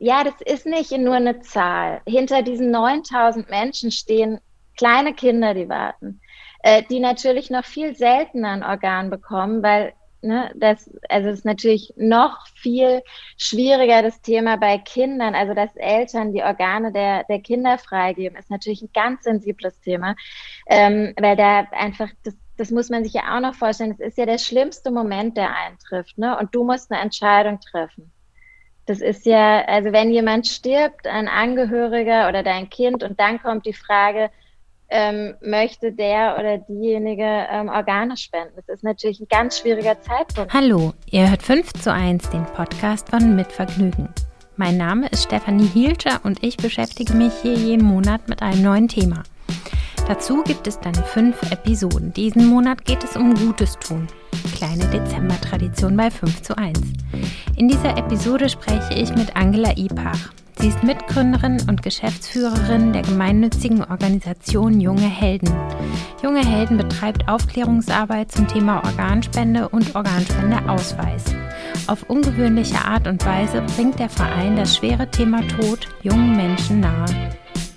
ja, das ist nicht nur eine Zahl. Hinter diesen 9000 Menschen stehen kleine Kinder, die warten, äh, die natürlich noch viel seltener ein Organ bekommen, weil ne, das, also es ist natürlich noch viel schwieriger, das Thema bei Kindern, also dass Eltern die Organe der, der Kinder freigeben, ist natürlich ein ganz sensibles Thema, ähm, weil da einfach das das muss man sich ja auch noch vorstellen, es ist ja der schlimmste Moment, der eintrifft, ne? Und du musst eine Entscheidung treffen. Das ist ja, also wenn jemand stirbt, ein Angehöriger oder dein Kind, und dann kommt die Frage, ähm, möchte der oder diejenige ähm, Organe spenden. Das ist natürlich ein ganz schwieriger Zeitpunkt. Hallo, ihr hört 5 zu 1, den Podcast von Mitvergnügen. Mein Name ist Stefanie Hielscher und ich beschäftige mich hier jeden Monat mit einem neuen Thema. Dazu gibt es dann fünf Episoden. Diesen Monat geht es um Gutes tun. Kleine Dezember-Tradition bei 5 zu 1. In dieser Episode spreche ich mit Angela Ipach. Sie ist Mitgründerin und Geschäftsführerin der gemeinnützigen Organisation Junge Helden. Junge Helden betreibt Aufklärungsarbeit zum Thema Organspende und Organspendeausweis. Auf ungewöhnliche Art und Weise bringt der Verein das schwere Thema Tod jungen Menschen nahe.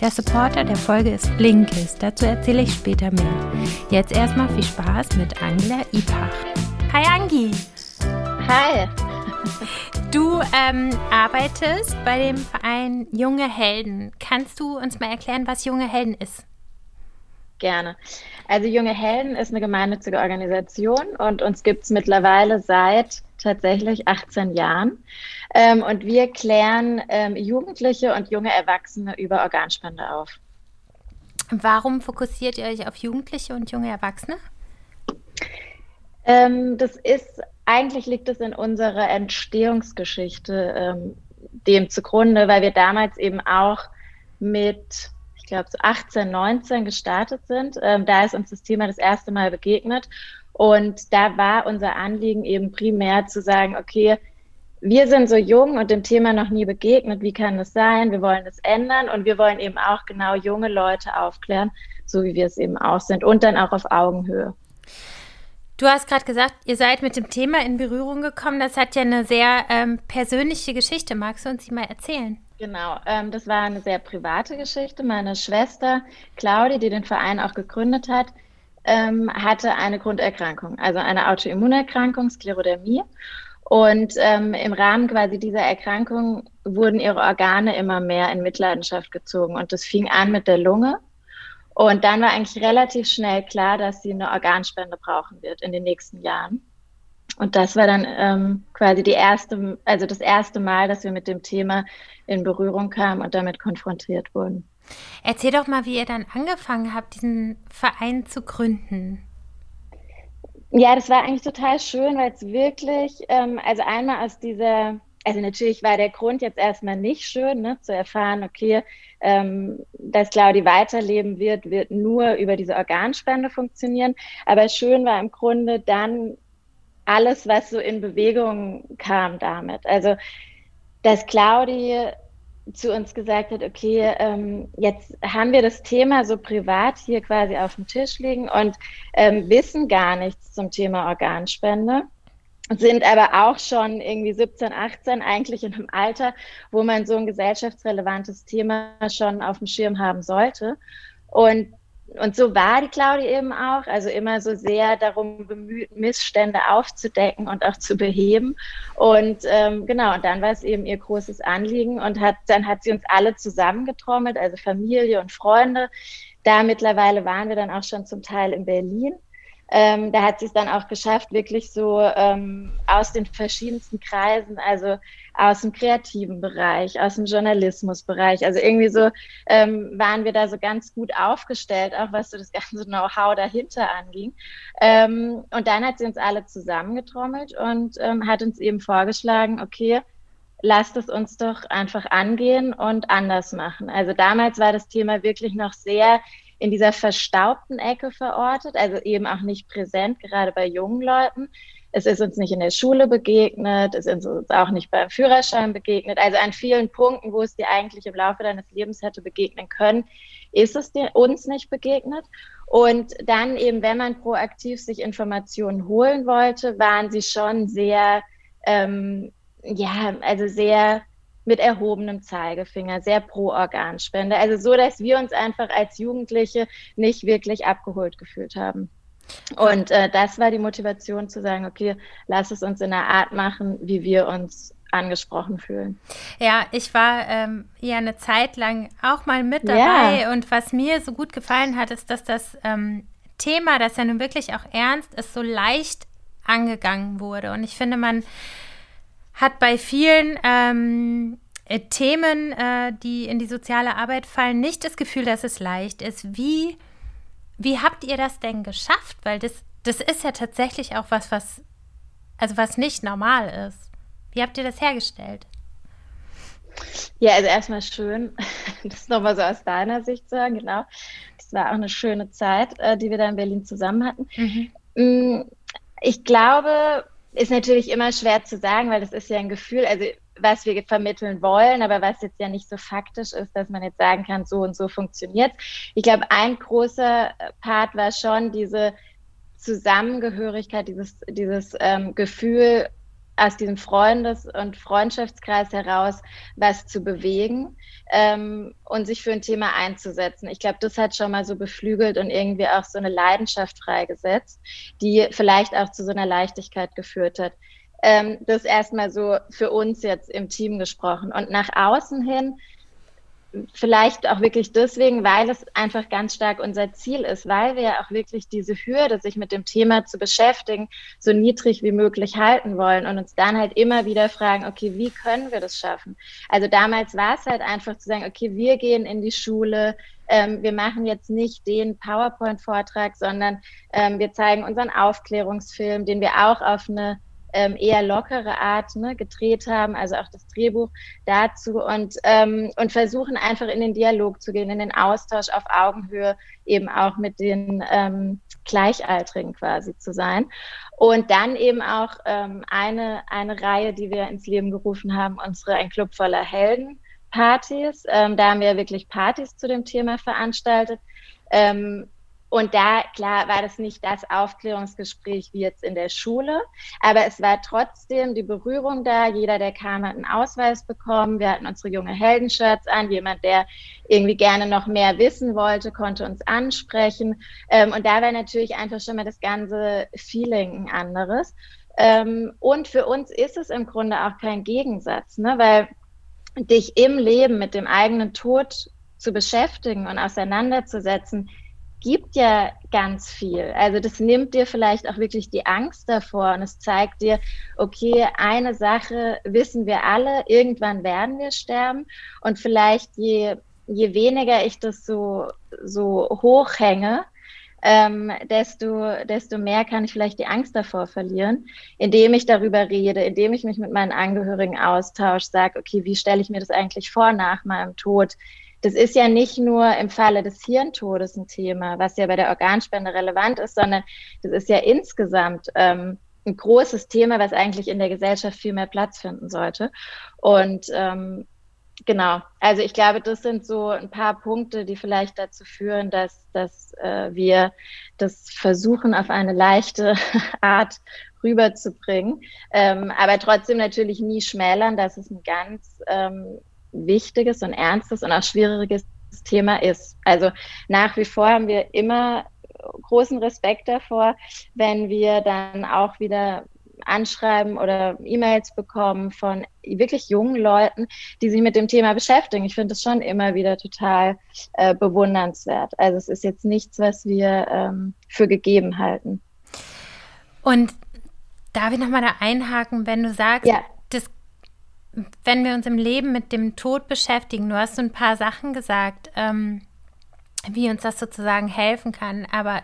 Der Supporter der Folge ist Blinkist, dazu erzähle ich später mehr. Jetzt erstmal viel Spaß mit Angela Ipach. Hi Angi! Hi! Du ähm, arbeitest bei dem Verein Junge Helden. Kannst du uns mal erklären, was Junge Helden ist? Gerne. Also Junge Helden ist eine gemeinnützige Organisation und uns gibt es mittlerweile seit tatsächlich 18 Jahren. Ähm, und wir klären ähm, Jugendliche und junge Erwachsene über Organspende auf. Warum fokussiert ihr euch auf Jugendliche und junge Erwachsene? Ähm, das ist eigentlich liegt es in unserer Entstehungsgeschichte ähm, dem zugrunde, weil wir damals eben auch mit, glaube, so 18, 19 gestartet sind. Ähm, da ist uns das Thema das erste Mal begegnet. Und da war unser Anliegen eben primär zu sagen, okay, wir sind so jung und dem Thema noch nie begegnet. Wie kann das sein? Wir wollen es ändern und wir wollen eben auch genau junge Leute aufklären, so wie wir es eben auch sind und dann auch auf Augenhöhe. Du hast gerade gesagt, ihr seid mit dem Thema in Berührung gekommen. Das hat ja eine sehr ähm, persönliche Geschichte. Magst du uns die mal erzählen? Genau, ähm, das war eine sehr private Geschichte. Meine Schwester Claudia, die den Verein auch gegründet hat, ähm, hatte eine Grunderkrankung, also eine Autoimmunerkrankung, Sklerodermie. Und ähm, im Rahmen quasi dieser Erkrankung wurden ihre Organe immer mehr in Mitleidenschaft gezogen. Und das fing an mit der Lunge. Und dann war eigentlich relativ schnell klar, dass sie eine Organspende brauchen wird in den nächsten Jahren. Und das war dann ähm, quasi die erste, also das erste Mal, dass wir mit dem Thema in Berührung kamen und damit konfrontiert wurden. Erzähl doch mal, wie ihr dann angefangen habt, diesen Verein zu gründen. Ja, das war eigentlich total schön, weil es wirklich, ähm, also einmal aus dieser also natürlich war der Grund jetzt erstmal nicht schön, ne, zu erfahren, okay, ähm, dass Claudi weiterleben wird, wird nur über diese Organspende funktionieren. Aber schön war im Grunde dann alles, was so in Bewegung kam damit. Also, dass Claudi zu uns gesagt hat, okay, ähm, jetzt haben wir das Thema so privat hier quasi auf dem Tisch liegen und ähm, wissen gar nichts zum Thema Organspende sind aber auch schon irgendwie 17, 18 eigentlich in einem Alter, wo man so ein gesellschaftsrelevantes Thema schon auf dem Schirm haben sollte. Und, und so war die Claudia eben auch, also immer so sehr darum bemüht, Missstände aufzudecken und auch zu beheben. Und ähm, genau, und dann war es eben ihr großes Anliegen und hat, dann hat sie uns alle zusammengetrommelt, also Familie und Freunde. Da mittlerweile waren wir dann auch schon zum Teil in Berlin ähm, da hat sie es dann auch geschafft, wirklich so ähm, aus den verschiedensten Kreisen, also aus dem kreativen Bereich, aus dem Journalismusbereich, also irgendwie so ähm, waren wir da so ganz gut aufgestellt, auch was so das ganze Know-how dahinter anging. Ähm, und dann hat sie uns alle zusammengetrommelt und ähm, hat uns eben vorgeschlagen, okay, lasst es uns doch einfach angehen und anders machen. Also damals war das Thema wirklich noch sehr in dieser verstaubten Ecke verortet, also eben auch nicht präsent, gerade bei jungen Leuten. Es ist uns nicht in der Schule begegnet, es ist uns auch nicht beim Führerschein begegnet. Also an vielen Punkten, wo es dir eigentlich im Laufe deines Lebens hätte begegnen können, ist es dir, uns nicht begegnet. Und dann eben, wenn man proaktiv sich Informationen holen wollte, waren sie schon sehr, ähm, ja, also sehr mit erhobenem Zeigefinger, sehr pro Organspende. Also so, dass wir uns einfach als Jugendliche nicht wirklich abgeholt gefühlt haben. Und äh, das war die Motivation zu sagen, okay, lass es uns in einer Art machen, wie wir uns angesprochen fühlen. Ja, ich war ähm, ja eine Zeit lang auch mal mit dabei ja. und was mir so gut gefallen hat, ist, dass das ähm, Thema, das ja nun wirklich auch ernst ist, so leicht angegangen wurde. Und ich finde, man hat bei vielen ähm, äh, Themen, äh, die in die soziale Arbeit fallen, nicht das Gefühl, dass es leicht ist. Wie, wie habt ihr das denn geschafft? Weil das, das ist ja tatsächlich auch was, was, also was nicht normal ist. Wie habt ihr das hergestellt? Ja, also erstmal schön, das nochmal so aus deiner Sicht zu hören, genau. Das war auch eine schöne Zeit, äh, die wir da in Berlin zusammen hatten. Mhm. Mm, ich glaube, ist natürlich immer schwer zu sagen, weil das ist ja ein Gefühl, also was wir vermitteln wollen, aber was jetzt ja nicht so faktisch ist, dass man jetzt sagen kann, so und so funktioniert. Ich glaube, ein großer Part war schon diese Zusammengehörigkeit, dieses, dieses ähm, Gefühl, aus diesem Freundes- und Freundschaftskreis heraus was zu bewegen ähm, und sich für ein Thema einzusetzen. Ich glaube, das hat schon mal so beflügelt und irgendwie auch so eine Leidenschaft freigesetzt, die vielleicht auch zu so einer Leichtigkeit geführt hat. Ähm, das erstmal so für uns jetzt im Team gesprochen. Und nach außen hin vielleicht auch wirklich deswegen, weil es einfach ganz stark unser Ziel ist, weil wir ja auch wirklich diese Hürde, sich mit dem Thema zu beschäftigen, so niedrig wie möglich halten wollen und uns dann halt immer wieder fragen, okay, wie können wir das schaffen? Also damals war es halt einfach zu sagen, okay, wir gehen in die Schule, ähm, wir machen jetzt nicht den PowerPoint-Vortrag, sondern ähm, wir zeigen unseren Aufklärungsfilm, den wir auch auf eine ähm, eher lockere Art ne, gedreht haben, also auch das Drehbuch dazu und, ähm, und versuchen einfach in den Dialog zu gehen, in den Austausch auf Augenhöhe, eben auch mit den ähm, Gleichaltrigen quasi zu sein. Und dann eben auch ähm, eine, eine Reihe, die wir ins Leben gerufen haben, unsere Ein Club voller Helden. Partys. Ähm, da haben wir wirklich Partys zu dem Thema veranstaltet. Ähm, und da, klar, war das nicht das Aufklärungsgespräch wie jetzt in der Schule, aber es war trotzdem die Berührung da. Jeder, der kam, hat einen Ausweis bekommen. Wir hatten unsere junge Heldenshirts an. Jemand, der irgendwie gerne noch mehr wissen wollte, konnte uns ansprechen. Ähm, und da war natürlich einfach schon mal das ganze Feeling ein anderes. Ähm, und für uns ist es im Grunde auch kein Gegensatz, ne? weil dich im Leben mit dem eigenen Tod zu beschäftigen und auseinanderzusetzen, gibt ja ganz viel. Also das nimmt dir vielleicht auch wirklich die Angst davor und es zeigt dir, okay, eine Sache wissen wir alle, irgendwann werden wir sterben und vielleicht je, je weniger ich das so, so hochhänge, ähm, desto, desto mehr kann ich vielleicht die Angst davor verlieren, indem ich darüber rede, indem ich mich mit meinen Angehörigen austausche, sage, okay, wie stelle ich mir das eigentlich vor nach meinem Tod? Das ist ja nicht nur im Falle des Hirntodes ein Thema, was ja bei der Organspende relevant ist, sondern das ist ja insgesamt ähm, ein großes Thema, was eigentlich in der Gesellschaft viel mehr Platz finden sollte. Und ähm, genau, also ich glaube, das sind so ein paar Punkte, die vielleicht dazu führen, dass, dass äh, wir das versuchen, auf eine leichte Art rüberzubringen, ähm, aber trotzdem natürlich nie schmälern, dass es ein ganz ähm, wichtiges und ernstes und auch schwieriges Thema ist. Also nach wie vor haben wir immer großen Respekt davor, wenn wir dann auch wieder anschreiben oder E-Mails bekommen von wirklich jungen Leuten, die sich mit dem Thema beschäftigen. Ich finde das schon immer wieder total äh, bewundernswert. Also es ist jetzt nichts, was wir ähm, für gegeben halten. Und darf ich nochmal da einhaken, wenn du sagst, ja wenn wir uns im Leben mit dem Tod beschäftigen, du hast so ein paar Sachen gesagt, ähm, wie uns das sozusagen helfen kann, aber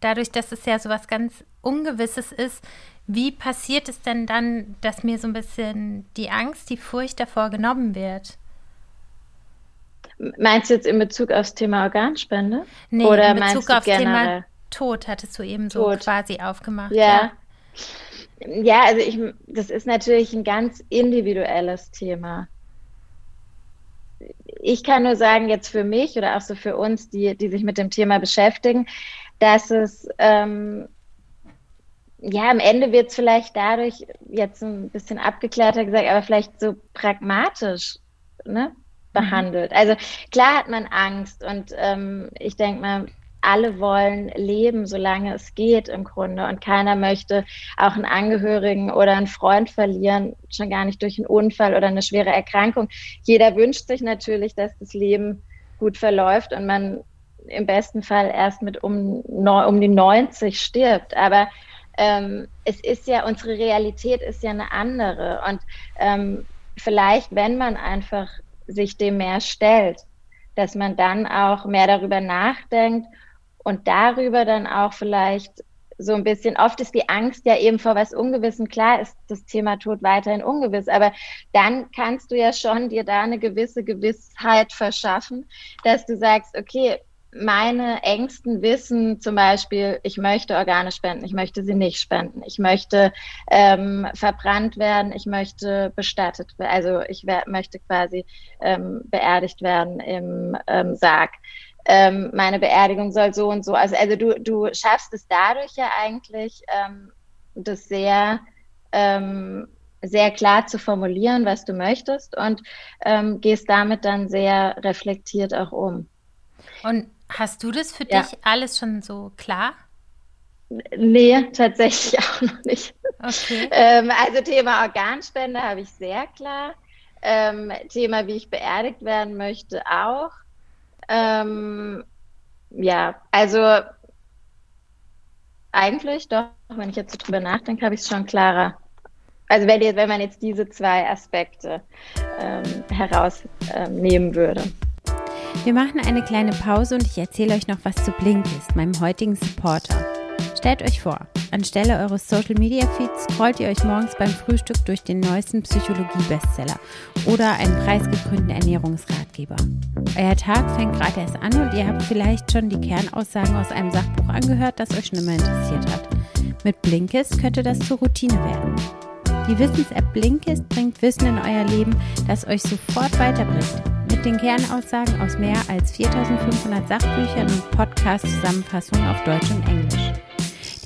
dadurch, dass es ja so was ganz Ungewisses ist, wie passiert es denn dann, dass mir so ein bisschen die Angst, die Furcht davor genommen wird? Meinst du jetzt in Bezug aufs Thema Organspende? Nee, Oder in Bezug aufs Thema Tod hattest du eben so Tod. quasi aufgemacht. Ja. ja. Ja, also ich, das ist natürlich ein ganz individuelles Thema. Ich kann nur sagen, jetzt für mich oder auch so für uns, die, die sich mit dem Thema beschäftigen, dass es ähm, ja, am Ende wird es vielleicht dadurch jetzt ein bisschen abgeklärter gesagt, aber vielleicht so pragmatisch ne, mhm. behandelt. Also klar hat man Angst und ähm, ich denke mal, alle wollen leben, solange es geht im Grunde. Und keiner möchte auch einen Angehörigen oder einen Freund verlieren, schon gar nicht durch einen Unfall oder eine schwere Erkrankung. Jeder wünscht sich natürlich, dass das Leben gut verläuft und man im besten Fall erst mit um, um die 90 stirbt. Aber ähm, es ist ja, unsere Realität ist ja eine andere. Und ähm, vielleicht, wenn man einfach sich dem mehr stellt, dass man dann auch mehr darüber nachdenkt und darüber dann auch vielleicht so ein bisschen, oft ist die Angst ja eben vor was Ungewissen. Klar ist das Thema Tod weiterhin ungewiss, aber dann kannst du ja schon dir da eine gewisse Gewissheit verschaffen, dass du sagst, okay, meine Ängsten wissen zum Beispiel, ich möchte Organe spenden, ich möchte sie nicht spenden, ich möchte ähm, verbrannt werden, ich möchte bestattet werden, also ich möchte quasi ähm, beerdigt werden im ähm, Sarg. Ähm, meine Beerdigung soll so und so. Also, also du, du schaffst es dadurch ja eigentlich, ähm, das sehr ähm, sehr klar zu formulieren, was du möchtest und ähm, gehst damit dann sehr reflektiert auch um. Und Hast du das für ja. dich alles schon so klar? Nee, tatsächlich auch noch nicht. Okay. ähm, also Thema Organspende habe ich sehr klar. Ähm, Thema, wie ich beerdigt werden möchte, auch. Ähm, ja, also eigentlich doch, wenn ich jetzt so drüber nachdenke, habe ich es schon klarer. Also wenn, wenn man jetzt diese zwei Aspekte ähm, herausnehmen ähm, würde. Wir machen eine kleine Pause und ich erzähle euch noch was zu Blinkist, meinem heutigen Supporter. Stellt euch vor, anstelle eures Social Media Feeds scrollt ihr euch morgens beim Frühstück durch den neuesten Psychologie-Bestseller oder einen preisgekrönten Ernährungsratgeber. Euer Tag fängt gerade erst an und ihr habt vielleicht schon die Kernaussagen aus einem Sachbuch angehört, das euch schon immer interessiert hat. Mit Blinkist könnte das zur Routine werden. Die Wissens-App Blinkist bringt Wissen in euer Leben, das euch sofort weiterbringt mit den Kernaussagen aus mehr als 4500 Sachbüchern und Podcast-Zusammenfassungen auf Deutsch und Englisch.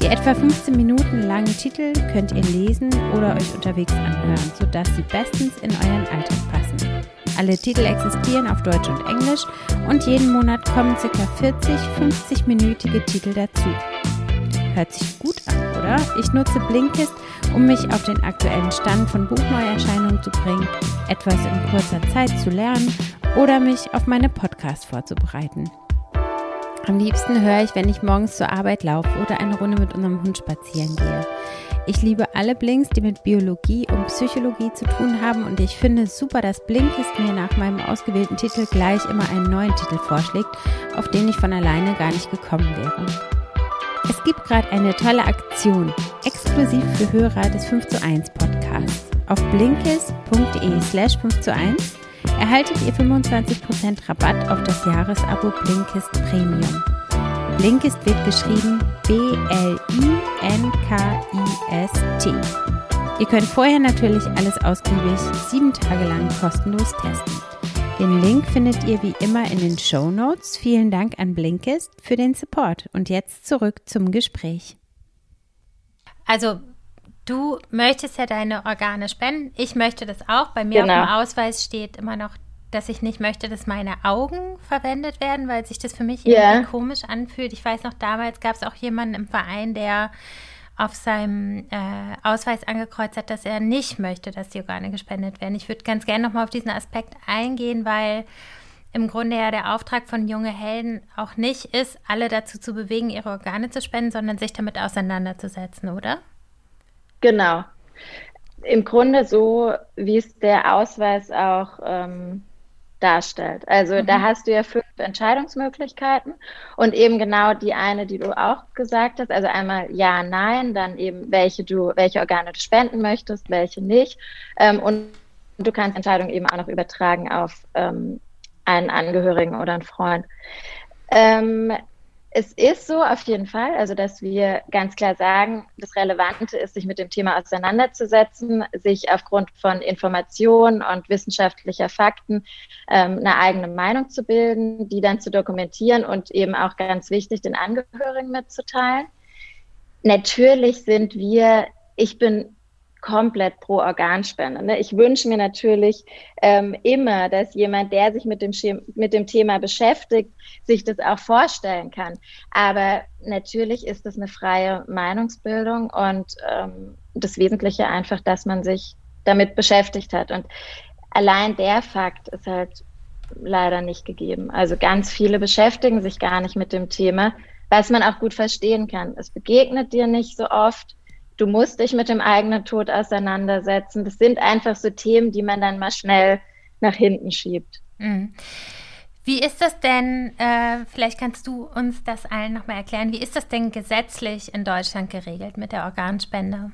Die etwa 15 Minuten langen Titel könnt ihr lesen oder euch unterwegs anhören, sodass sie bestens in euren Alltag passen. Alle Titel existieren auf Deutsch und Englisch und jeden Monat kommen ca. 40 50-minütige Titel dazu. Hört sich gut an, oder? Ich nutze Blinkist, um mich auf den aktuellen Stand von Buchneuerscheinungen zu bringen, etwas in kurzer Zeit zu lernen oder mich auf meine Podcasts vorzubereiten. Am liebsten höre ich, wenn ich morgens zur Arbeit laufe oder eine Runde mit unserem Hund spazieren gehe. Ich liebe alle Blinks, die mit Biologie und Psychologie zu tun haben und ich finde es super, dass Blinkist mir nach meinem ausgewählten Titel gleich immer einen neuen Titel vorschlägt, auf den ich von alleine gar nicht gekommen wäre. Es gibt gerade eine tolle Aktion, exklusiv für Hörer des 5 zu 1 Podcasts. Auf blinkist.de slash 5 zu 1 erhaltet ihr 25% Rabatt auf das Jahresabo Blinkist Premium. Blinkist wird geschrieben B-L-I-N-K-I-S-T. Ihr könnt vorher natürlich alles ausgiebig sieben Tage lang kostenlos testen. Den Link findet ihr wie immer in den Show Notes. Vielen Dank an Blinkist für den Support. Und jetzt zurück zum Gespräch. Also Du möchtest ja deine Organe spenden. Ich möchte das auch. Bei mir genau. auf dem Ausweis steht immer noch, dass ich nicht möchte, dass meine Augen verwendet werden, weil sich das für mich yeah. irgendwie komisch anfühlt. Ich weiß noch, damals gab es auch jemanden im Verein, der auf seinem äh, Ausweis angekreuzt hat, dass er nicht möchte, dass die Organe gespendet werden. Ich würde ganz gerne nochmal auf diesen Aspekt eingehen, weil im Grunde ja der Auftrag von junge Helden auch nicht ist, alle dazu zu bewegen, ihre Organe zu spenden, sondern sich damit auseinanderzusetzen, oder? Genau. Im Grunde so, wie es der Ausweis auch ähm, darstellt. Also mhm. da hast du ja fünf Entscheidungsmöglichkeiten und eben genau die eine, die du auch gesagt hast. Also einmal ja, nein, dann eben welche du, welche Organe du spenden möchtest, welche nicht. Ähm, und du kannst Entscheidungen eben auch noch übertragen auf ähm, einen Angehörigen oder einen Freund. Ähm, es ist so auf jeden Fall, also dass wir ganz klar sagen, das Relevante ist, sich mit dem Thema auseinanderzusetzen, sich aufgrund von Informationen und wissenschaftlicher Fakten ähm, eine eigene Meinung zu bilden, die dann zu dokumentieren und eben auch ganz wichtig den Angehörigen mitzuteilen. natürlich sind wir, ich bin komplett pro Organspende. Ne? Ich wünsche mir natürlich ähm, immer, dass jemand, der sich mit dem, mit dem Thema beschäftigt, sich das auch vorstellen kann. Aber natürlich ist das eine freie Meinungsbildung und ähm, das Wesentliche einfach, dass man sich damit beschäftigt hat. Und allein der Fakt ist halt leider nicht gegeben. Also ganz viele beschäftigen sich gar nicht mit dem Thema, was man auch gut verstehen kann. Es begegnet dir nicht so oft du musst dich mit dem eigenen Tod auseinandersetzen. Das sind einfach so Themen, die man dann mal schnell nach hinten schiebt. Mhm. Wie ist das denn, äh, vielleicht kannst du uns das allen nochmal erklären, wie ist das denn gesetzlich in Deutschland geregelt mit der Organspende?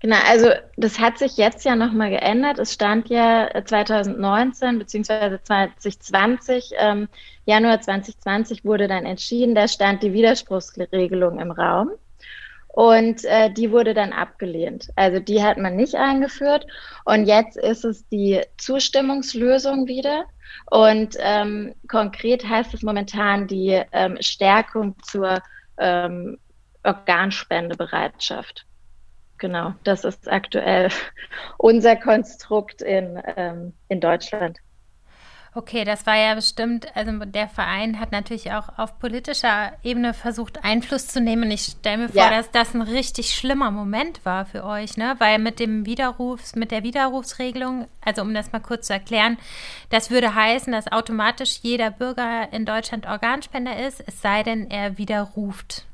Genau, also das hat sich jetzt ja nochmal geändert. Es stand ja 2019 bzw. 2020, ähm, Januar 2020 wurde dann entschieden, da stand die Widerspruchsregelung im Raum. Und äh, die wurde dann abgelehnt. Also die hat man nicht eingeführt. Und jetzt ist es die Zustimmungslösung wieder. Und ähm, konkret heißt es momentan die ähm, Stärkung zur ähm, Organspendebereitschaft. Genau, das ist aktuell unser Konstrukt in, ähm, in Deutschland. Okay, das war ja bestimmt, also der Verein hat natürlich auch auf politischer Ebene versucht, Einfluss zu nehmen. Und ich stelle mir vor, ja. dass das ein richtig schlimmer Moment war für euch, ne? Weil mit dem Widerrufs, mit der Widerrufsregelung, also um das mal kurz zu erklären, das würde heißen, dass automatisch jeder Bürger in Deutschland Organspender ist, es sei denn, er widerruft.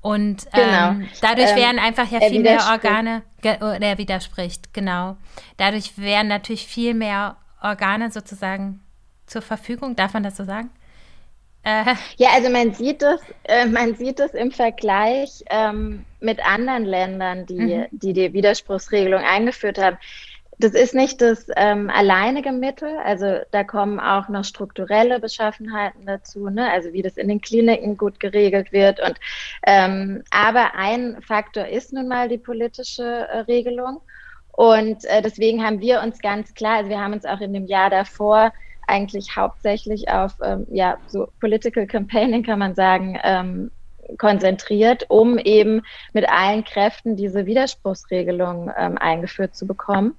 Und genau. ähm, dadurch ähm, wären einfach ja viel mehr Organe, oder er widerspricht, genau. Dadurch wären natürlich viel mehr Organe sozusagen zur Verfügung. Darf man das so sagen? Äh. Ja, also man sieht es, äh, man sieht es im Vergleich ähm, mit anderen Ländern, die, mhm. die die Widerspruchsregelung eingeführt haben. Das ist nicht das ähm, alleinige Mittel, also da kommen auch noch strukturelle Beschaffenheiten dazu, ne? also wie das in den Kliniken gut geregelt wird. Und ähm, aber ein Faktor ist nun mal die politische äh, Regelung. Und äh, deswegen haben wir uns ganz klar, also wir haben uns auch in dem Jahr davor eigentlich hauptsächlich auf ähm, ja, so Political Campaigning, kann man sagen, ähm, konzentriert, um eben mit allen Kräften diese Widerspruchsregelung ähm, eingeführt zu bekommen.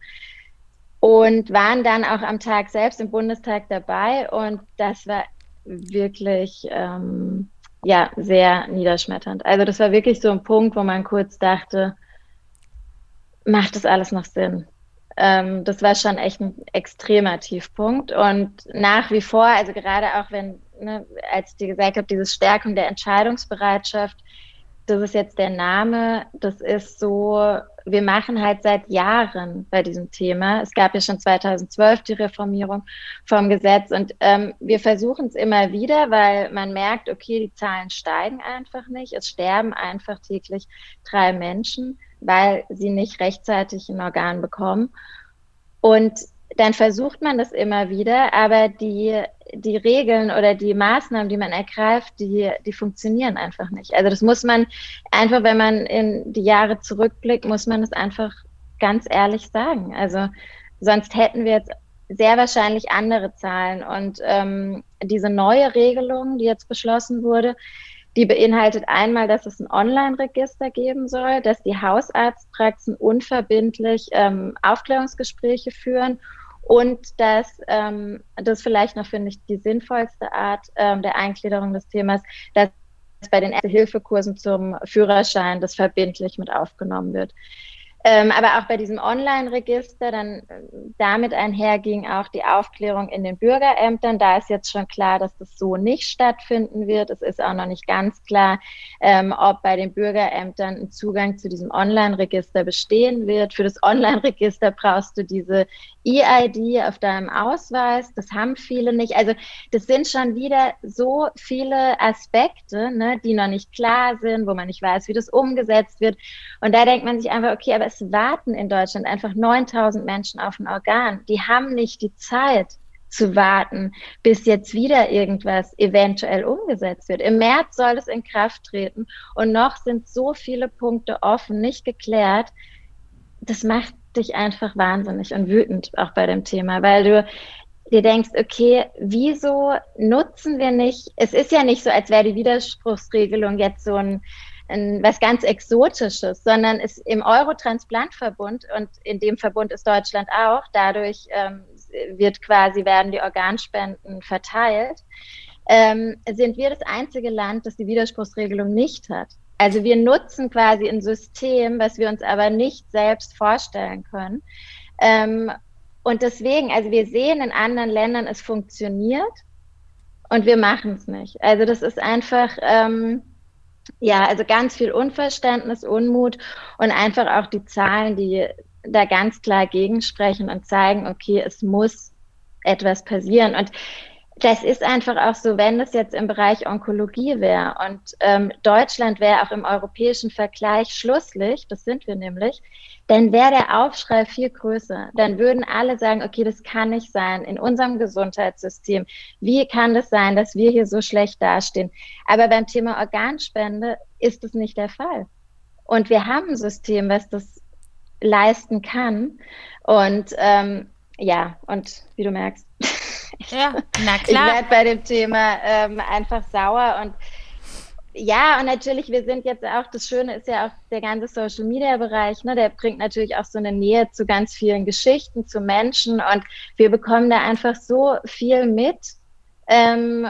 Und waren dann auch am Tag selbst im Bundestag dabei und das war wirklich ähm, ja sehr niederschmetternd. Also das war wirklich so ein Punkt, wo man kurz dachte, macht das alles noch Sinn? Ähm, das war schon echt ein extremer Tiefpunkt. Und nach wie vor, also gerade auch wenn, ne, als ich dir gesagt habe, diese Stärkung der Entscheidungsbereitschaft, das ist jetzt der Name, das ist so, wir machen halt seit Jahren bei diesem Thema. Es gab ja schon 2012 die Reformierung vom Gesetz und ähm, wir versuchen es immer wieder, weil man merkt, okay, die Zahlen steigen einfach nicht. Es sterben einfach täglich drei Menschen weil sie nicht rechtzeitig ein Organ bekommen. Und dann versucht man das immer wieder, aber die, die Regeln oder die Maßnahmen, die man ergreift, die, die funktionieren einfach nicht. Also das muss man einfach, wenn man in die Jahre zurückblickt, muss man das einfach ganz ehrlich sagen. Also sonst hätten wir jetzt sehr wahrscheinlich andere Zahlen. Und ähm, diese neue Regelung, die jetzt beschlossen wurde, die beinhaltet einmal, dass es ein Online-Register geben soll, dass die Hausarztpraxen unverbindlich ähm, Aufklärungsgespräche führen und dass ähm, das vielleicht noch, finde ich, die sinnvollste Art ähm, der Eingliederung des Themas, dass bei den Erste-Hilfe-Kursen zum Führerschein das verbindlich mit aufgenommen wird. Ähm, aber auch bei diesem Online-Register, dann äh, damit einherging auch die Aufklärung in den Bürgerämtern. Da ist jetzt schon klar, dass das so nicht stattfinden wird. Es ist auch noch nicht ganz klar, ähm, ob bei den Bürgerämtern ein Zugang zu diesem Online-Register bestehen wird. Für das Online-Register brauchst du diese EID auf deinem Ausweis. Das haben viele nicht. Also das sind schon wieder so viele Aspekte, ne, die noch nicht klar sind, wo man nicht weiß, wie das umgesetzt wird. Und da denkt man sich einfach, okay, aber es warten in Deutschland einfach 9000 Menschen auf ein Organ. Die haben nicht die Zeit zu warten, bis jetzt wieder irgendwas eventuell umgesetzt wird. Im März soll es in Kraft treten und noch sind so viele Punkte offen, nicht geklärt. Das macht dich einfach wahnsinnig und wütend auch bei dem Thema, weil du dir denkst, okay, wieso nutzen wir nicht, es ist ja nicht so, als wäre die Widerspruchsregelung jetzt so ein, ein was ganz Exotisches, sondern es im Eurotransplantverbund und in dem Verbund ist Deutschland auch, dadurch ähm, wird quasi, werden die Organspenden verteilt, ähm, sind wir das einzige Land, das die Widerspruchsregelung nicht hat. Also wir nutzen quasi ein System, was wir uns aber nicht selbst vorstellen können. Ähm, und deswegen, also wir sehen in anderen Ländern, es funktioniert und wir machen es nicht. Also das ist einfach, ähm, ja, also ganz viel Unverständnis, Unmut und einfach auch die Zahlen, die da ganz klar gegensprechen und zeigen, okay, es muss etwas passieren. Und das ist einfach auch so, wenn das jetzt im Bereich Onkologie wäre und ähm, Deutschland wäre auch im europäischen Vergleich Schlusslicht, das sind wir nämlich, dann wäre der Aufschrei viel größer. Dann würden alle sagen, okay, das kann nicht sein in unserem Gesundheitssystem. Wie kann das sein, dass wir hier so schlecht dastehen? Aber beim Thema Organspende ist es nicht der Fall. Und wir haben ein System, was das leisten kann. Und ähm, ja, und wie du merkst, ja, na klar. ich werde bei dem Thema ähm, einfach sauer und ja, und natürlich, wir sind jetzt auch, das Schöne ist ja auch der ganze Social Media Bereich, ne, der bringt natürlich auch so eine Nähe zu ganz vielen Geschichten, zu Menschen und wir bekommen da einfach so viel mit. Ähm,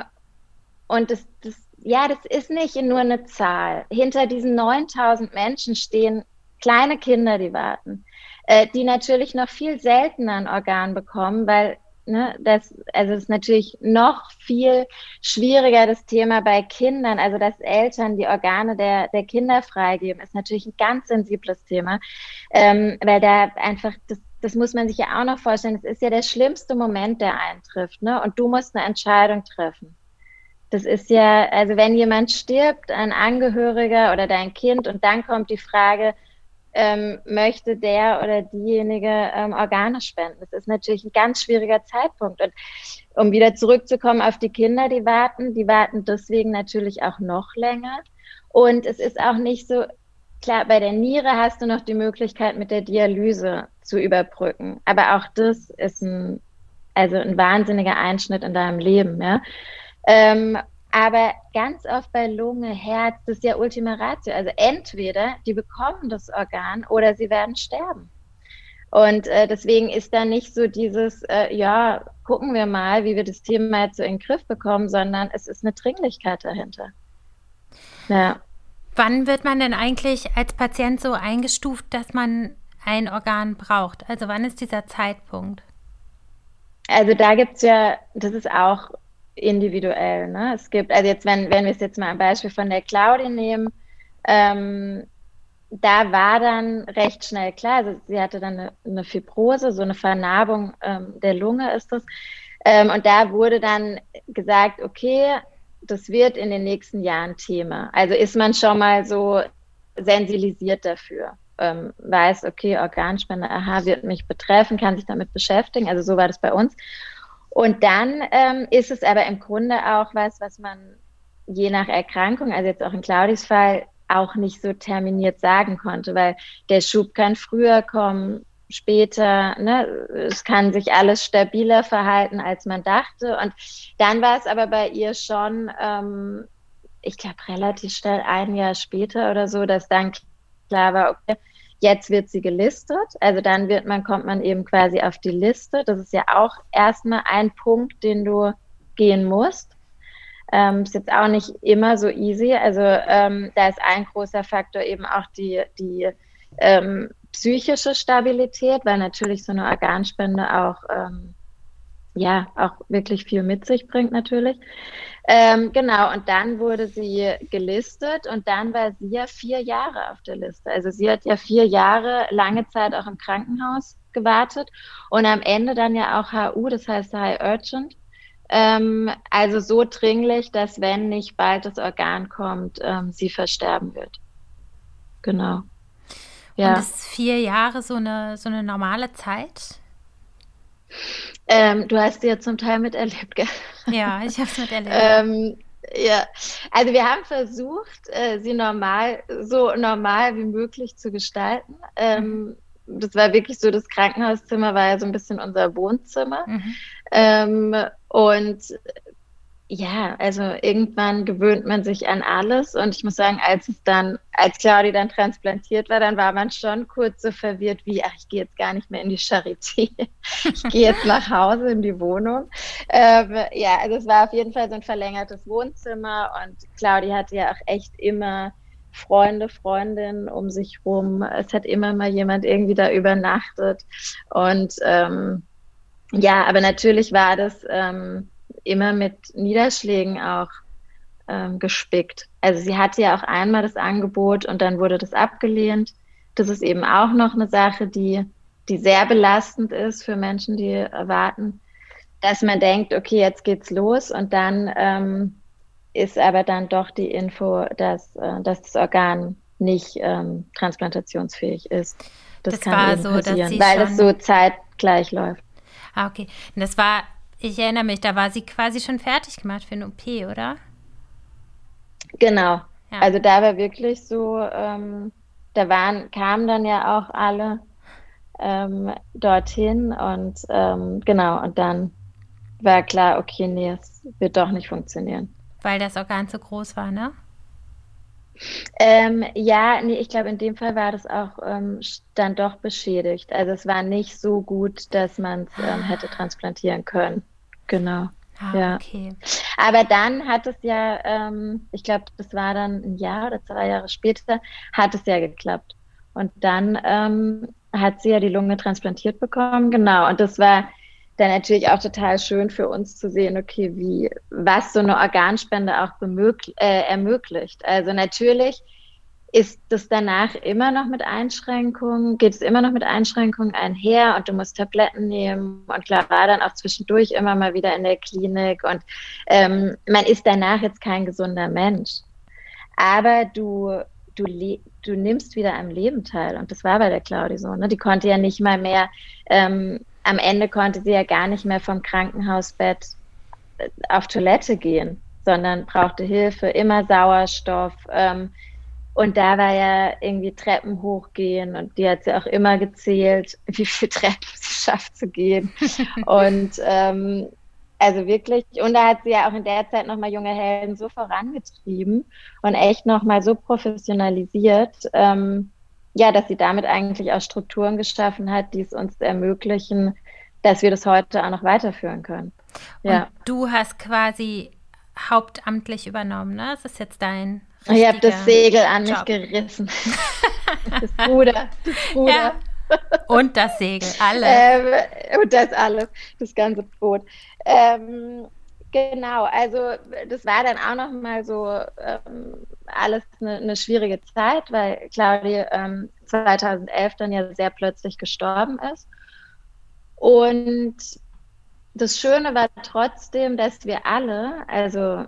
und das, das, ja, das ist nicht nur eine Zahl. Hinter diesen 9000 Menschen stehen kleine Kinder, die warten, äh, die natürlich noch viel seltener ein Organ bekommen, weil ne, das, also es ist natürlich noch viel schwieriger, das Thema bei Kindern, also dass Eltern die Organe der, der Kinder freigeben, ist natürlich ein ganz sensibles Thema, ähm, weil da einfach das das muss man sich ja auch noch vorstellen, es ist ja der schlimmste Moment, der eintrifft, ne? Und du musst eine Entscheidung treffen. Das ist ja, also wenn jemand stirbt, ein Angehöriger oder dein Kind, und dann kommt die Frage, ähm, möchte der oder diejenige ähm, Organe spenden. Das ist natürlich ein ganz schwieriger Zeitpunkt. Und um wieder zurückzukommen auf die Kinder, die warten, die warten deswegen natürlich auch noch länger. Und es ist auch nicht so, klar, bei der Niere hast du noch die Möglichkeit, mit der Dialyse zu überbrücken. Aber auch das ist ein, also ein wahnsinniger Einschnitt in deinem Leben, ja. Ähm, aber ganz oft bei Lunge, Herz, das ist ja Ultima Ratio. Also entweder die bekommen das Organ oder sie werden sterben. Und äh, deswegen ist da nicht so dieses, äh, ja, gucken wir mal, wie wir das Thema jetzt so in den Griff bekommen, sondern es ist eine Dringlichkeit dahinter. Ja. Wann wird man denn eigentlich als Patient so eingestuft, dass man ein Organ braucht? Also wann ist dieser Zeitpunkt? Also da gibt es ja, das ist auch individuell. Ne? Es gibt, also jetzt, wenn, wenn wir es jetzt mal ein Beispiel von der Claudi nehmen, ähm, da war dann recht schnell klar, also sie hatte dann eine, eine Fibrose, so eine Vernarbung ähm, der Lunge ist das. Ähm, und da wurde dann gesagt, okay, das wird in den nächsten Jahren Thema. Also ist man schon mal so sensibilisiert dafür. Ähm, weiß, okay, Organspende, aha, wird mich betreffen, kann sich damit beschäftigen. Also so war das bei uns. Und dann ähm, ist es aber im Grunde auch was, was man je nach Erkrankung, also jetzt auch in Claudis Fall, auch nicht so terminiert sagen konnte, weil der Schub kann früher kommen, später, ne, es kann sich alles stabiler verhalten, als man dachte. Und dann war es aber bei ihr schon, ähm, ich glaube, relativ schnell ein Jahr später oder so, dass dann klar war, okay, Jetzt wird sie gelistet, also dann wird man, kommt man eben quasi auf die Liste. Das ist ja auch erstmal ein Punkt, den du gehen musst. Ähm, ist jetzt auch nicht immer so easy. Also ähm, da ist ein großer Faktor eben auch die, die ähm, psychische Stabilität, weil natürlich so eine Organspende auch ähm, ja auch wirklich viel mit sich bringt natürlich. Ähm, genau, und dann wurde sie gelistet und dann war sie ja vier Jahre auf der Liste. Also sie hat ja vier Jahre lange Zeit auch im Krankenhaus gewartet und am Ende dann ja auch HU, das heißt High Urgent. Ähm, also so dringlich, dass wenn nicht bald das Organ kommt, ähm, sie versterben wird. Genau. Ja. Und ist vier Jahre so eine, so eine normale Zeit? Ähm, du hast sie ja zum Teil miterlebt, gell? Ja, ich habe es miterlebt. ähm, ja, also wir haben versucht, äh, sie normal, so normal wie möglich zu gestalten. Ähm, das war wirklich so, das Krankenhauszimmer war ja so ein bisschen unser Wohnzimmer. Mhm. Ähm, und ja, also irgendwann gewöhnt man sich an alles und ich muss sagen, als es dann, als Claudi dann transplantiert war, dann war man schon kurz so verwirrt wie, ach, ich gehe jetzt gar nicht mehr in die Charité, ich gehe jetzt nach Hause in die Wohnung. Ähm, ja, also es war auf jeden Fall so ein verlängertes Wohnzimmer und Claudi hatte ja auch echt immer Freunde, Freundinnen um sich rum. Es hat immer mal jemand irgendwie da übernachtet und ähm, ja, aber natürlich war das ähm, immer mit Niederschlägen auch ähm, gespickt. Also sie hatte ja auch einmal das Angebot und dann wurde das abgelehnt. Das ist eben auch noch eine Sache, die, die sehr belastend ist für Menschen, die erwarten, dass man denkt, okay, jetzt geht's los und dann ähm, ist aber dann doch die Info, dass, äh, dass das Organ nicht ähm, transplantationsfähig ist. Das, das kann war so, passieren, weil es so zeitgleich läuft. Ah, okay. Und das war ich erinnere mich, da war sie quasi schon fertig gemacht für eine OP, oder? Genau. Ja. Also da war wirklich so, ähm, da waren, kamen dann ja auch alle ähm, dorthin und ähm, genau, und dann war klar, okay, nee, es wird doch nicht funktionieren. Weil das Organ zu groß war, ne? Ähm, ja, nee, ich glaube, in dem Fall war das auch ähm, dann doch beschädigt. Also es war nicht so gut, dass man es ähm, hätte transplantieren können. Genau. Ah, ja. okay. Aber dann hat es ja, ähm, ich glaube, das war dann ein Jahr oder zwei Jahre später, hat es ja geklappt. Und dann ähm, hat sie ja die Lunge transplantiert bekommen. Genau. Und das war dann natürlich auch total schön für uns zu sehen, okay, wie, was so eine Organspende auch äh, ermöglicht. Also natürlich ist das danach immer noch mit Einschränkungen, geht es immer noch mit Einschränkungen einher und du musst Tabletten nehmen und klar war dann auch zwischendurch immer mal wieder in der Klinik und ähm, man ist danach jetzt kein gesunder Mensch. Aber du, du, du nimmst wieder am Leben teil und das war bei der Claudi so. Ne? Die konnte ja nicht mal mehr ähm, am Ende konnte sie ja gar nicht mehr vom Krankenhausbett äh, auf Toilette gehen, sondern brauchte Hilfe, immer Sauerstoff. Ähm, und da war ja irgendwie Treppen hochgehen und die hat sie auch immer gezählt, wie viele Treppen sie schafft zu gehen. und ähm, also wirklich, und da hat sie ja auch in der Zeit nochmal junge Helden so vorangetrieben und echt nochmal so professionalisiert. Ähm, ja, dass sie damit eigentlich auch Strukturen geschaffen hat, die es uns ermöglichen, dass wir das heute auch noch weiterführen können. Ja. Und du hast quasi hauptamtlich übernommen, ne? Das ist jetzt dein. Ich habe das Segel an Job. mich gerissen. das Ruder, das Ruder. Ja. Und das Segel, alles. Ähm, und das alles, das ganze Boot. Ähm, Genau, also das war dann auch noch mal so ähm, alles eine, eine, schwierige Zeit, weil Claudia ähm, 2011 dann ja sehr plötzlich gestorben ist. Und das Schöne war trotzdem, dass wir alle, also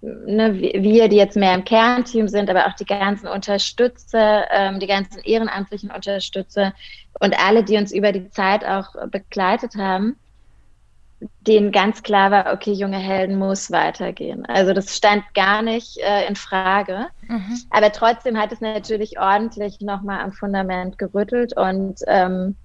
ne, wir, die jetzt mehr im Kernteam sind, aber auch die ganzen Unterstützer, ähm, die ganzen ehrenamtlichen Unterstützer und alle, die uns über die Zeit auch begleitet haben, denen ganz klar war, okay, junge Helden muss weitergehen. Also das stand gar nicht äh, in Frage. Mhm. Aber trotzdem hat es natürlich ordentlich nochmal am Fundament gerüttelt und ähm,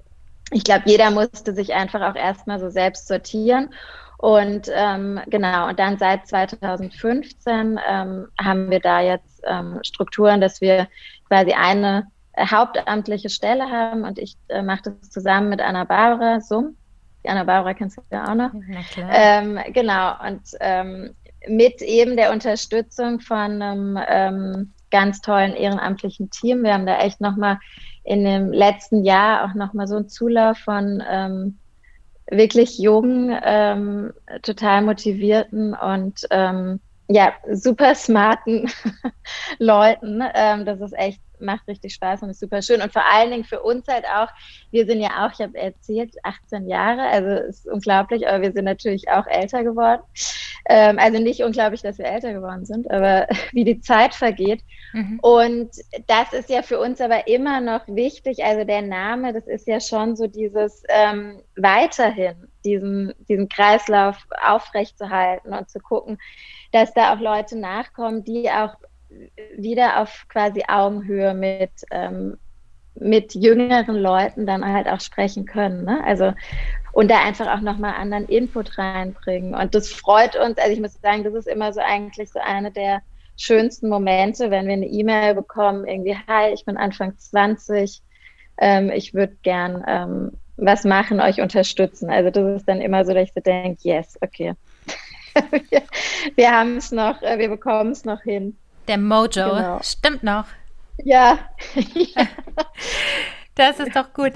ich glaube, jeder musste sich einfach auch erstmal so selbst sortieren. Und ähm, genau, und dann seit 2015 ähm, haben wir da jetzt ähm, Strukturen, dass wir quasi eine äh, hauptamtliche Stelle haben und ich äh, mache das zusammen mit Anna Barbara Summ die Anna Barbara kennst du ja auch noch. Na klar. Ähm, genau, und ähm, mit eben der Unterstützung von einem ähm, ganz tollen ehrenamtlichen Team. Wir haben da echt nochmal in dem letzten Jahr auch nochmal so einen Zulauf von ähm, wirklich jungen, ähm, total motivierten und ähm, ja, super smarten Leuten. Ähm, das ist echt macht richtig Spaß und ist super schön. Und vor allen Dingen für uns halt auch, wir sind ja auch, ich habe erzählt, 18 Jahre, also ist unglaublich, aber wir sind natürlich auch älter geworden. Ähm, also nicht unglaublich, dass wir älter geworden sind, aber wie die Zeit vergeht. Mhm. Und das ist ja für uns aber immer noch wichtig. Also der Name, das ist ja schon so dieses ähm, weiterhin, diesen, diesen Kreislauf aufrechtzuerhalten und zu gucken, dass da auch Leute nachkommen, die auch wieder auf quasi Augenhöhe mit, ähm, mit jüngeren Leuten dann halt auch sprechen können. Ne? Also und da einfach auch nochmal anderen Input reinbringen. Und das freut uns. Also ich muss sagen, das ist immer so eigentlich so eine der schönsten Momente, wenn wir eine E-Mail bekommen, irgendwie, hi, ich bin Anfang 20, ähm, ich würde gern ähm, was machen, euch unterstützen. Also das ist dann immer so, dass ich so denke, yes, okay. wir, wir haben es noch, äh, wir bekommen es noch hin. Der Mojo genau. stimmt noch. Ja. das ist doch gut.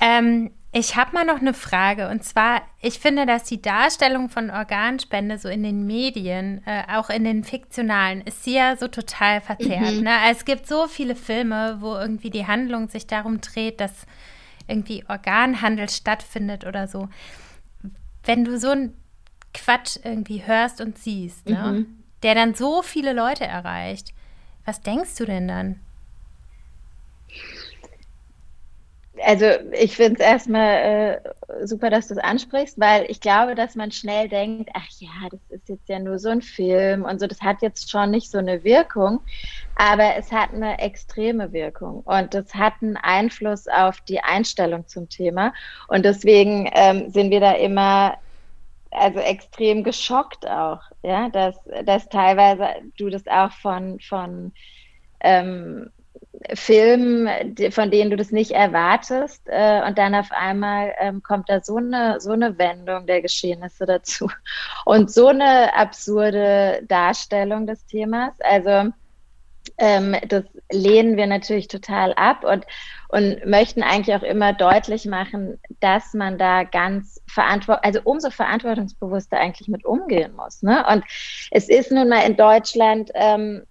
Ähm, ich habe mal noch eine Frage und zwar, ich finde, dass die Darstellung von Organspende so in den Medien, äh, auch in den fiktionalen, ist sie ja so total verzerrt. Mhm. Ne? Es gibt so viele Filme, wo irgendwie die Handlung sich darum dreht, dass irgendwie Organhandel stattfindet oder so. Wenn du so einen Quatsch irgendwie hörst und siehst, ne? Der dann so viele Leute erreicht, was denkst du denn dann? also ich finde es erstmal äh, super, dass du es ansprichst, weil ich glaube, dass man schnell denkt, ach ja, das ist jetzt ja nur so ein Film und so, das hat jetzt schon nicht so eine Wirkung, aber es hat eine extreme Wirkung und das hat einen Einfluss auf die Einstellung zum Thema und deswegen ähm, sind wir da immer also extrem geschockt auch, ja, dass, dass teilweise du das auch von, von ähm, Filmen, von denen du das nicht erwartest. Äh, und dann auf einmal ähm, kommt da so eine, so eine Wendung der Geschehnisse dazu und so eine absurde Darstellung des Themas. Also ähm, das lehnen wir natürlich total ab und, und möchten eigentlich auch immer deutlich machen, dass man da ganz verantwortlich, also umso verantwortungsbewusster eigentlich mit umgehen muss. Ne? Und es ist nun mal in Deutschland ähm,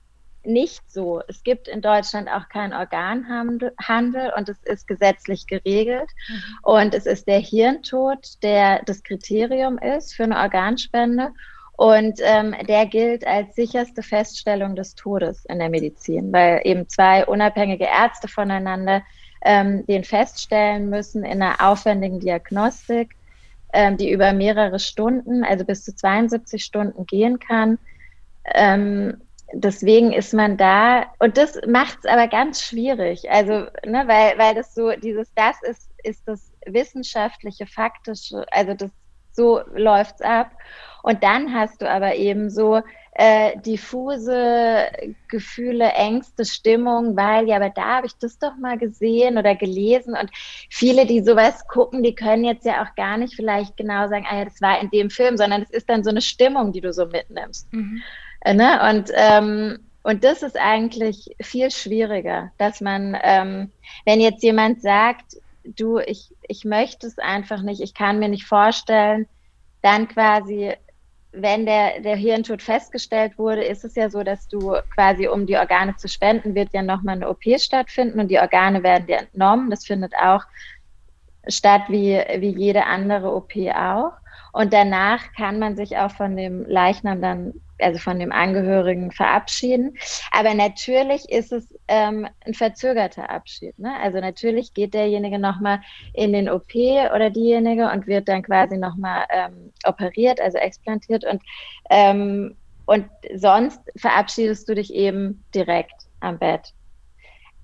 nicht so. Es gibt in Deutschland auch keinen Organhandel und es ist gesetzlich geregelt. Mhm. Und es ist der Hirntod, der das Kriterium ist für eine Organspende. Und ähm, der gilt als sicherste Feststellung des Todes in der Medizin, weil eben zwei unabhängige Ärzte voneinander ähm, den feststellen müssen in einer aufwendigen Diagnostik, ähm, die über mehrere Stunden, also bis zu 72 Stunden gehen kann. Ähm, deswegen ist man da und das macht es aber ganz schwierig. Also, ne, weil, weil das so, dieses, das ist, ist das wissenschaftliche, faktische, also das so läuft's ab. Und dann hast du aber eben so äh, diffuse Gefühle, Ängste, Stimmung, weil ja, aber da habe ich das doch mal gesehen oder gelesen. Und viele, die sowas gucken, die können jetzt ja auch gar nicht vielleicht genau sagen, ah ja, das war in dem Film, sondern es ist dann so eine Stimmung, die du so mitnimmst. Mhm. Äh, ne? Und, ähm, und das ist eigentlich viel schwieriger, dass man, ähm, wenn jetzt jemand sagt, du, ich, ich möchte es einfach nicht, ich kann mir nicht vorstellen, dann quasi, wenn der, der Hirntod festgestellt wurde, ist es ja so, dass du quasi, um die Organe zu spenden, wird ja nochmal eine OP stattfinden und die Organe werden dir entnommen. Das findet auch statt wie, wie jede andere OP auch. Und danach kann man sich auch von dem Leichnam dann also von dem Angehörigen verabschieden. Aber natürlich ist es ähm, ein verzögerter Abschied. Ne? Also natürlich geht derjenige nochmal in den OP oder diejenige und wird dann quasi nochmal ähm, operiert, also explantiert und, ähm, und sonst verabschiedest du dich eben direkt am Bett.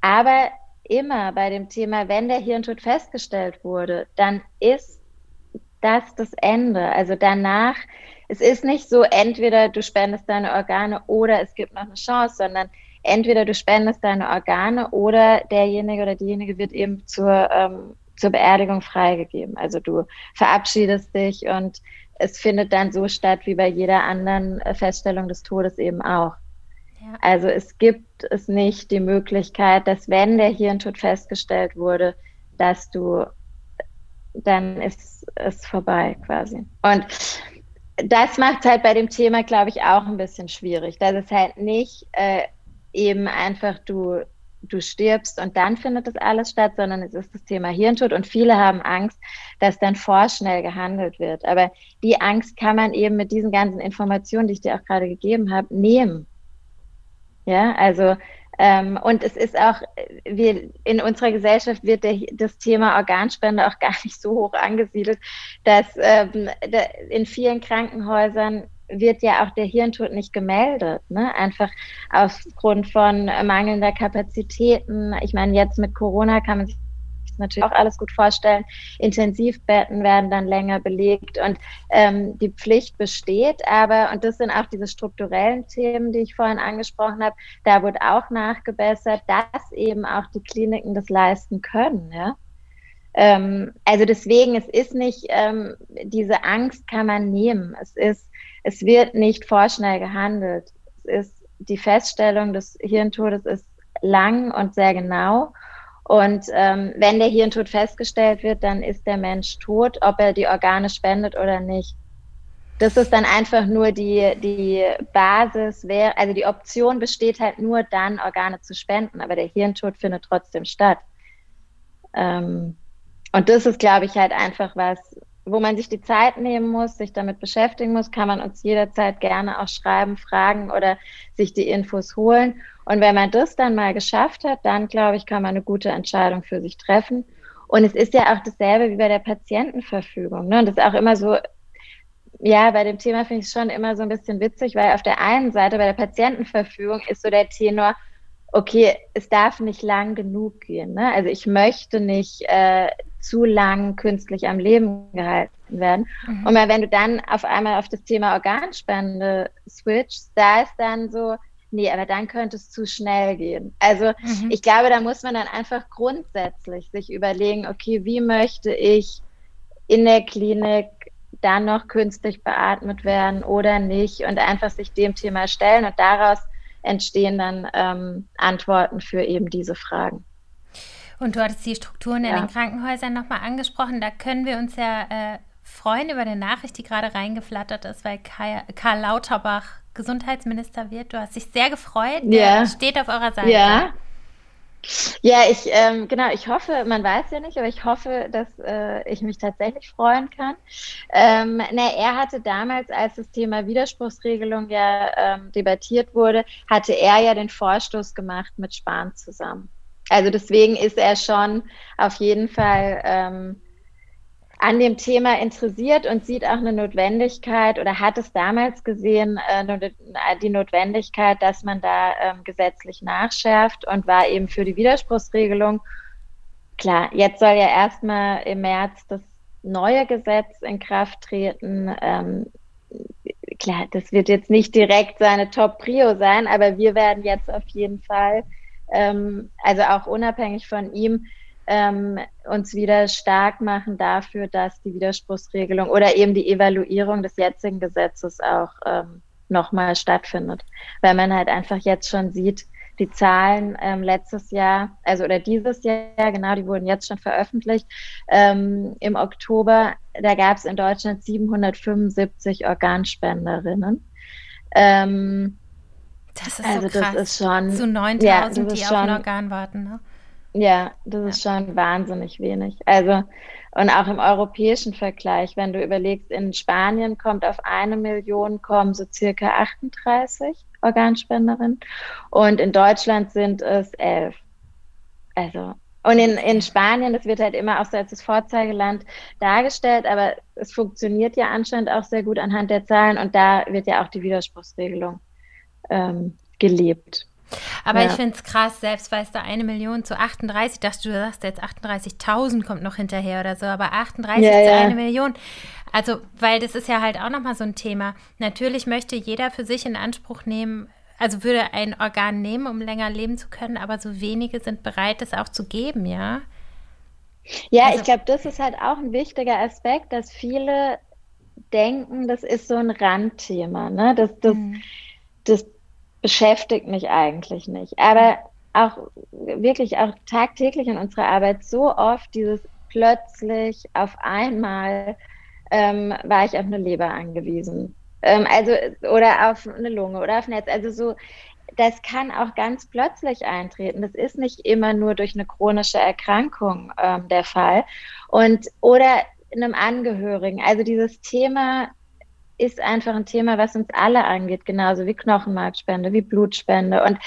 Aber immer bei dem Thema, wenn der Hirntod festgestellt wurde, dann ist das das Ende. Also danach es ist nicht so, entweder du spendest deine Organe oder es gibt noch eine Chance, sondern entweder du spendest deine Organe oder derjenige oder diejenige wird eben zur, ähm, zur Beerdigung freigegeben. Also du verabschiedest dich und es findet dann so statt wie bei jeder anderen äh, Feststellung des Todes eben auch. Ja. Also es gibt es nicht die Möglichkeit, dass wenn der Hirntod festgestellt wurde, dass du dann ist es vorbei quasi. Und das macht es halt bei dem Thema, glaube ich, auch ein bisschen schwierig. Dass es halt nicht äh, eben einfach du, du stirbst und dann findet das alles statt, sondern es ist das Thema Hirntod und viele haben Angst, dass dann vorschnell gehandelt wird. Aber die Angst kann man eben mit diesen ganzen Informationen, die ich dir auch gerade gegeben habe, nehmen. Ja, also ähm, und es ist auch, wir, in unserer Gesellschaft wird der, das Thema Organspende auch gar nicht so hoch angesiedelt, dass ähm, da in vielen Krankenhäusern wird ja auch der Hirntod nicht gemeldet, ne? einfach aufgrund von mangelnder Kapazitäten. Ich meine, jetzt mit Corona kann man sich natürlich auch alles gut vorstellen. Intensivbetten werden dann länger belegt und ähm, die Pflicht besteht, aber, und das sind auch diese strukturellen Themen, die ich vorhin angesprochen habe, da wird auch nachgebessert, dass eben auch die Kliniken das leisten können. Ja? Ähm, also deswegen, es ist nicht, ähm, diese Angst kann man nehmen. Es ist, es wird nicht vorschnell gehandelt. Es ist die Feststellung des Hirntodes ist lang und sehr genau. Und ähm, wenn der Hirntod festgestellt wird, dann ist der Mensch tot, ob er die Organe spendet oder nicht. Das ist dann einfach nur die, die Basis, wär, also die Option besteht halt nur dann, Organe zu spenden, aber der Hirntod findet trotzdem statt. Ähm, und das ist, glaube ich, halt einfach was, wo man sich die Zeit nehmen muss, sich damit beschäftigen muss, kann man uns jederzeit gerne auch schreiben, fragen oder sich die Infos holen. Und wenn man das dann mal geschafft hat, dann glaube ich, kann man eine gute Entscheidung für sich treffen. Und es ist ja auch dasselbe wie bei der Patientenverfügung. Ne? Und das ist auch immer so, ja, bei dem Thema finde ich es schon immer so ein bisschen witzig, weil auf der einen Seite bei der Patientenverfügung ist so der Tenor, okay, es darf nicht lang genug gehen. Ne? Also ich möchte nicht äh, zu lang künstlich am Leben gehalten werden. Mhm. Und wenn du dann auf einmal auf das Thema Organspende switchst, da ist dann so, nee, aber dann könnte es zu schnell gehen. Also mhm. ich glaube, da muss man dann einfach grundsätzlich sich überlegen, okay, wie möchte ich in der Klinik dann noch künstlich beatmet werden oder nicht und einfach sich dem Thema stellen und daraus entstehen dann ähm, Antworten für eben diese Fragen. Und du hattest die Strukturen ja. in den Krankenhäusern nochmal angesprochen. Da können wir uns ja äh, freuen über eine Nachricht, die gerade reingeflattert ist, weil Kai, Karl Lauterbach Gesundheitsminister wird. Du hast dich sehr gefreut. Ja. Steht auf eurer Seite. Ja. Ja, ich, ähm, genau, ich hoffe, man weiß ja nicht, aber ich hoffe, dass äh, ich mich tatsächlich freuen kann. Ähm, na, er hatte damals, als das Thema Widerspruchsregelung ja ähm, debattiert wurde, hatte er ja den Vorstoß gemacht mit Spahn zusammen. Also deswegen ist er schon auf jeden Fall ähm, an dem Thema interessiert und sieht auch eine Notwendigkeit oder hat es damals gesehen, äh, die Notwendigkeit, dass man da ähm, gesetzlich nachschärft und war eben für die Widerspruchsregelung. Klar, jetzt soll ja erstmal im März das neue Gesetz in Kraft treten. Ähm, klar, das wird jetzt nicht direkt seine Top-Prio sein, aber wir werden jetzt auf jeden Fall, ähm, also auch unabhängig von ihm, ähm, uns wieder stark machen dafür, dass die Widerspruchsregelung oder eben die Evaluierung des jetzigen Gesetzes auch ähm, nochmal stattfindet. Weil man halt einfach jetzt schon sieht, die Zahlen ähm, letztes Jahr, also oder dieses Jahr, genau, die wurden jetzt schon veröffentlicht, ähm, im Oktober, da gab es in Deutschland 775 Organspenderinnen. Ähm, das ist also so krass. das ist schon zu 9000, ja, die auf ein Organ warten. Ne? Ja, das ist schon wahnsinnig wenig. Also, und auch im europäischen Vergleich, wenn du überlegst, in Spanien kommt auf eine Million kommen so circa 38 Organspenderinnen und in Deutschland sind es elf. Also, und in, in Spanien, das wird halt immer auch so als das Vorzeigeland dargestellt, aber es funktioniert ja anscheinend auch sehr gut anhand der Zahlen und da wird ja auch die Widerspruchsregelung ähm, gelebt. Aber ja. ich finde es krass, selbst weil es da eine Million zu 38, dachte du, sagst jetzt 38.000 kommt noch hinterher oder so, aber 38 ja, zu ja. eine Million. Also, weil das ist ja halt auch nochmal so ein Thema. Natürlich möchte jeder für sich in Anspruch nehmen, also würde ein Organ nehmen, um länger leben zu können, aber so wenige sind bereit, es auch zu geben, ja? Ja, also, ich glaube, das ist halt auch ein wichtiger Aspekt, dass viele denken, das ist so ein Randthema, ne? Das, das, mhm. das beschäftigt mich eigentlich nicht. Aber auch wirklich auch tagtäglich in unserer Arbeit so oft dieses plötzlich auf einmal ähm, war ich auf eine Leber angewiesen. Ähm, also, oder auf eine Lunge oder auf ein Netz. Also so, das kann auch ganz plötzlich eintreten. Das ist nicht immer nur durch eine chronische Erkrankung ähm, der Fall. Und, oder einem Angehörigen. Also dieses Thema ist einfach ein Thema, was uns alle angeht, genauso wie Knochenmarkspende, wie Blutspende. Und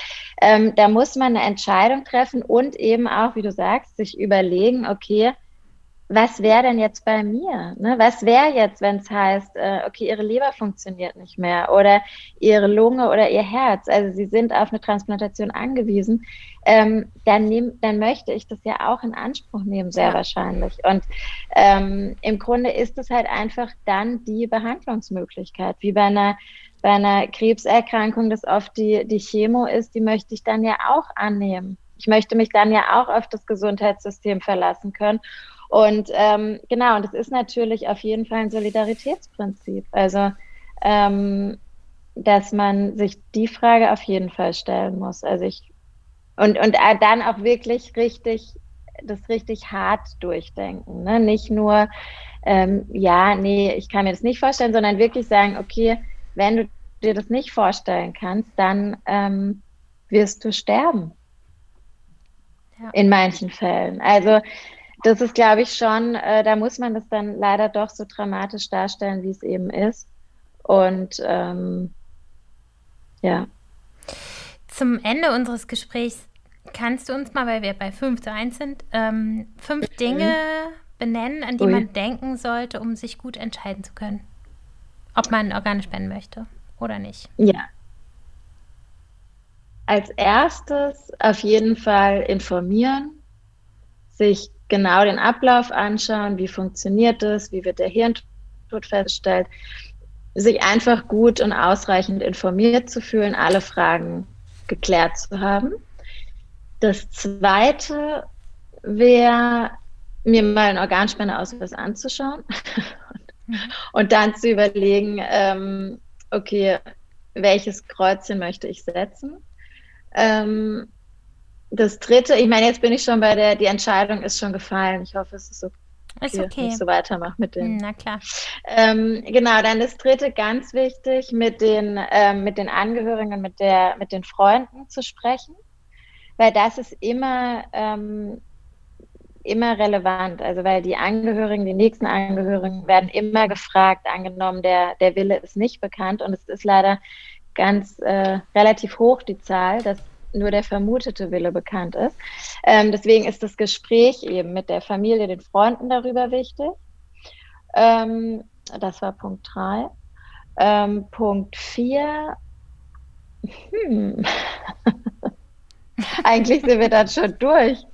ähm, da muss man eine Entscheidung treffen und eben auch, wie du sagst, sich überlegen, okay, was wäre denn jetzt bei mir? Ne? Was wäre jetzt, wenn es heißt, äh, okay, ihre Leber funktioniert nicht mehr oder ihre Lunge oder ihr Herz, also sie sind auf eine Transplantation angewiesen, ähm, dann, nehm, dann möchte ich das ja auch in Anspruch nehmen, sehr ja. wahrscheinlich. Und ähm, im Grunde ist es halt einfach dann die Behandlungsmöglichkeit, wie bei einer bei einer Krebserkrankung das oft die, die Chemo ist, die möchte ich dann ja auch annehmen. Ich möchte mich dann ja auch auf das Gesundheitssystem verlassen können. Und ähm, genau, und das ist natürlich auf jeden Fall ein Solidaritätsprinzip. Also, ähm, dass man sich die Frage auf jeden Fall stellen muss. Also ich und, und dann auch wirklich richtig, das richtig hart durchdenken. Ne? Nicht nur, ähm, ja, nee, ich kann mir das nicht vorstellen, sondern wirklich sagen, okay, wenn du dir das nicht vorstellen kannst, dann ähm, wirst du sterben. Ja. In manchen Fällen. Also das ist, glaube ich, schon, äh, da muss man das dann leider doch so dramatisch darstellen, wie es eben ist. Und ähm, ja. Zum Ende unseres Gesprächs kannst du uns mal, weil wir bei 5 zu 1 sind, ähm, fünf mhm. Dinge benennen, an die Ui. man denken sollte, um sich gut entscheiden zu können. Ob man Organe spenden möchte oder nicht. Ja. Als erstes auf jeden Fall informieren, sich genau den Ablauf anschauen, wie funktioniert das, wie wird der Hirntod festgestellt, sich einfach gut und ausreichend informiert zu fühlen, alle Fragen geklärt zu haben. Das zweite wäre, mir mal einen Organspendeausweis anzuschauen und dann zu überlegen, ähm, okay, welches Kreuzchen möchte ich setzen? Ähm, das dritte, ich meine, jetzt bin ich schon bei der, die Entscheidung ist schon gefallen. Ich hoffe, es ist okay. Ist okay. Ich so weitermache mit dem. Na klar. Ähm, genau, dann das dritte ganz wichtig, mit den, ähm, mit den Angehörigen, mit der, mit den Freunden zu sprechen. Weil das ist immer, ähm, immer relevant. Also weil die Angehörigen, die nächsten Angehörigen werden immer gefragt, angenommen, der, der Wille ist nicht bekannt und es ist leider ganz äh, relativ hoch, die Zahl, dass nur der vermutete Wille bekannt ist. Ähm, deswegen ist das Gespräch eben mit der Familie, den Freunden darüber wichtig. Ähm, das war Punkt 3. Ähm, Punkt 4. Hm. Eigentlich sind wir dann schon durch.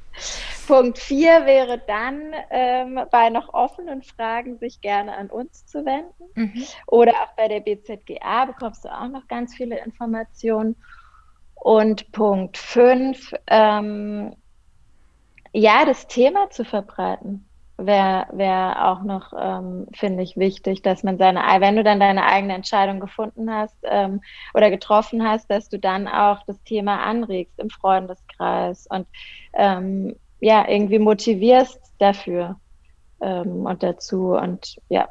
Punkt 4 wäre dann, ähm, bei noch offenen Fragen sich gerne an uns zu wenden. Mhm. Oder auch bei der BZGA bekommst du auch noch ganz viele Informationen. Und Punkt 5, ähm, ja, das Thema zu verbreiten wäre wär auch noch, ähm, finde ich, wichtig, dass man seine, wenn du dann deine eigene Entscheidung gefunden hast ähm, oder getroffen hast, dass du dann auch das Thema anregst im Freundeskreis und ähm, ja, irgendwie motivierst dafür ähm, und dazu und ja.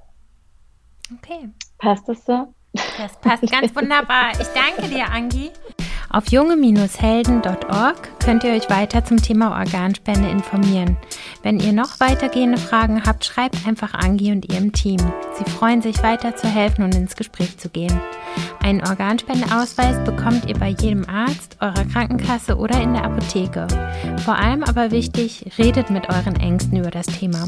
Okay. Passt das so? Das passt ganz wunderbar. Ich danke dir, Angi. Auf junge-helden.org könnt ihr euch weiter zum Thema Organspende informieren. Wenn ihr noch weitergehende Fragen habt, schreibt einfach Angi und ihrem Team. Sie freuen sich weiter zu helfen und ins Gespräch zu gehen. Einen Organspendeausweis bekommt ihr bei jedem Arzt, eurer Krankenkasse oder in der Apotheke. Vor allem aber wichtig, redet mit euren Ängsten über das Thema.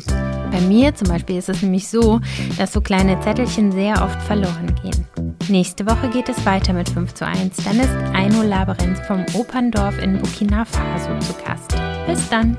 Bei mir zum Beispiel ist es nämlich so, dass so kleine Zettelchen sehr oft verloren gehen. Nächste Woche geht es weiter mit 5 zu 1. Dann ist Aino Laberenz vom Operndorf in Burkina Faso zu Gast. Bis dann!